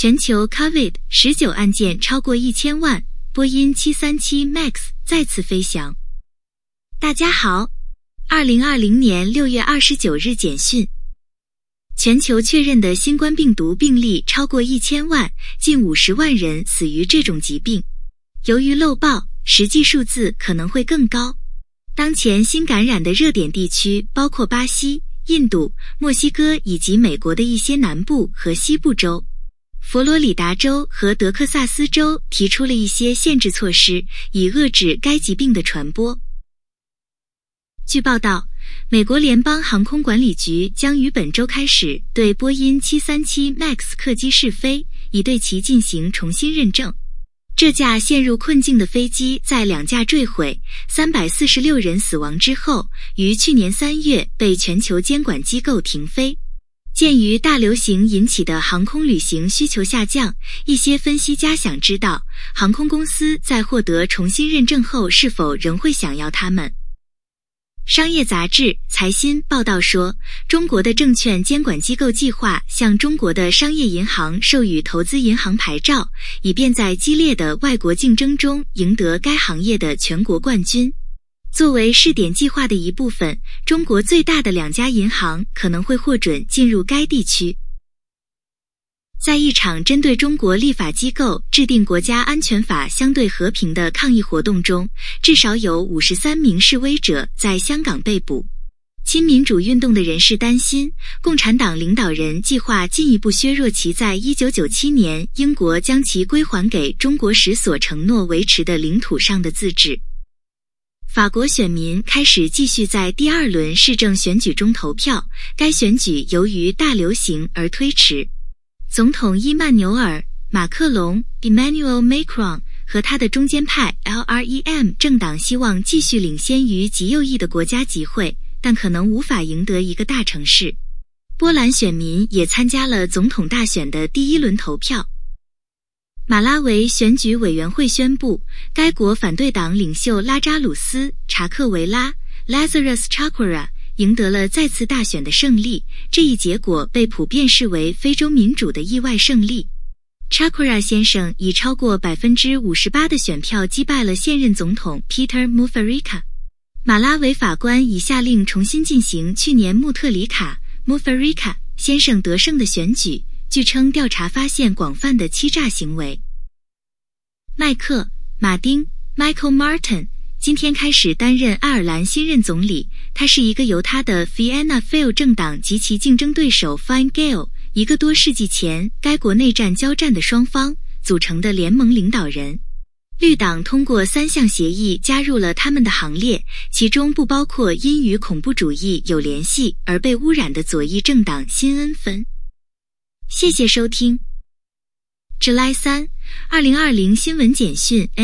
全球 COVID 十九案件超过一千万，波音七三七 MAX 再次飞翔。大家好，二零二零年六月二十九日简讯，全球确认的新冠病毒病例超过一千万，近五十万人死于这种疾病。由于漏报，实际数字可能会更高。当前新感染的热点地区包括巴西、印度、墨西哥以及美国的一些南部和西部州。佛罗里达州和德克萨斯州提出了一些限制措施，以遏制该疾病的传播。据报道，美国联邦航空管理局将于本周开始对波音737 MAX 客机试飞，以对其进行重新认证。这架陷入困境的飞机在两架坠毁、三百四十六人死亡之后，于去年三月被全球监管机构停飞。鉴于大流行引起的航空旅行需求下降，一些分析家想知道，航空公司在获得重新认证后是否仍会想要它们。商业杂志财新报道说，中国的证券监管机构计划向中国的商业银行授予投资银行牌照，以便在激烈的外国竞争中赢得该行业的全国冠军。作为试点计划的一部分，中国最大的两家银行可能会获准进入该地区。在一场针对中国立法机构制定国家安全法相对和平的抗议活动中，至少有五十三名示威者在香港被捕。亲民主运动的人士担心，共产党领导人计划进一步削弱其在一九九七年英国将其归还给中国时所承诺维持的领土上的自治。法国选民开始继续在第二轮市政选举中投票，该选举由于大流行而推迟。总统伊曼纽尔·马克龙 （Emmanuel Macron） 和他的中间派 LREM 政党希望继续领先于极右翼的国家集会，但可能无法赢得一个大城市。波兰选民也参加了总统大选的第一轮投票。马拉维选举委员会宣布，该国反对党领袖拉扎鲁斯·查克维拉 （Lazarus Chakwera） 赢得了再次大选的胜利。这一结果被普遍视为非洲民主的意外胜利。Chakwera 先生以超过百分之五十八的选票击败了现任总统 Peter Mutharika。马拉维法官已下令重新进行去年穆特里卡 （Mutharika） 先生得胜的选举。据称，调查发现广泛的欺诈行为。麦克·马丁 （Michael Martin） 今天开始担任爱尔兰新任总理。他是一个由他的 Fianna Fáil 政党及其竞争对手 Fine Gael 一个多世纪前该国内战交战的双方组成的联盟领导人。绿党通过三项协议加入了他们的行列，其中不包括因与恐怖主义有联系而被污染的左翼政党新恩芬。谢谢收听。July 三，二零二零新闻简讯。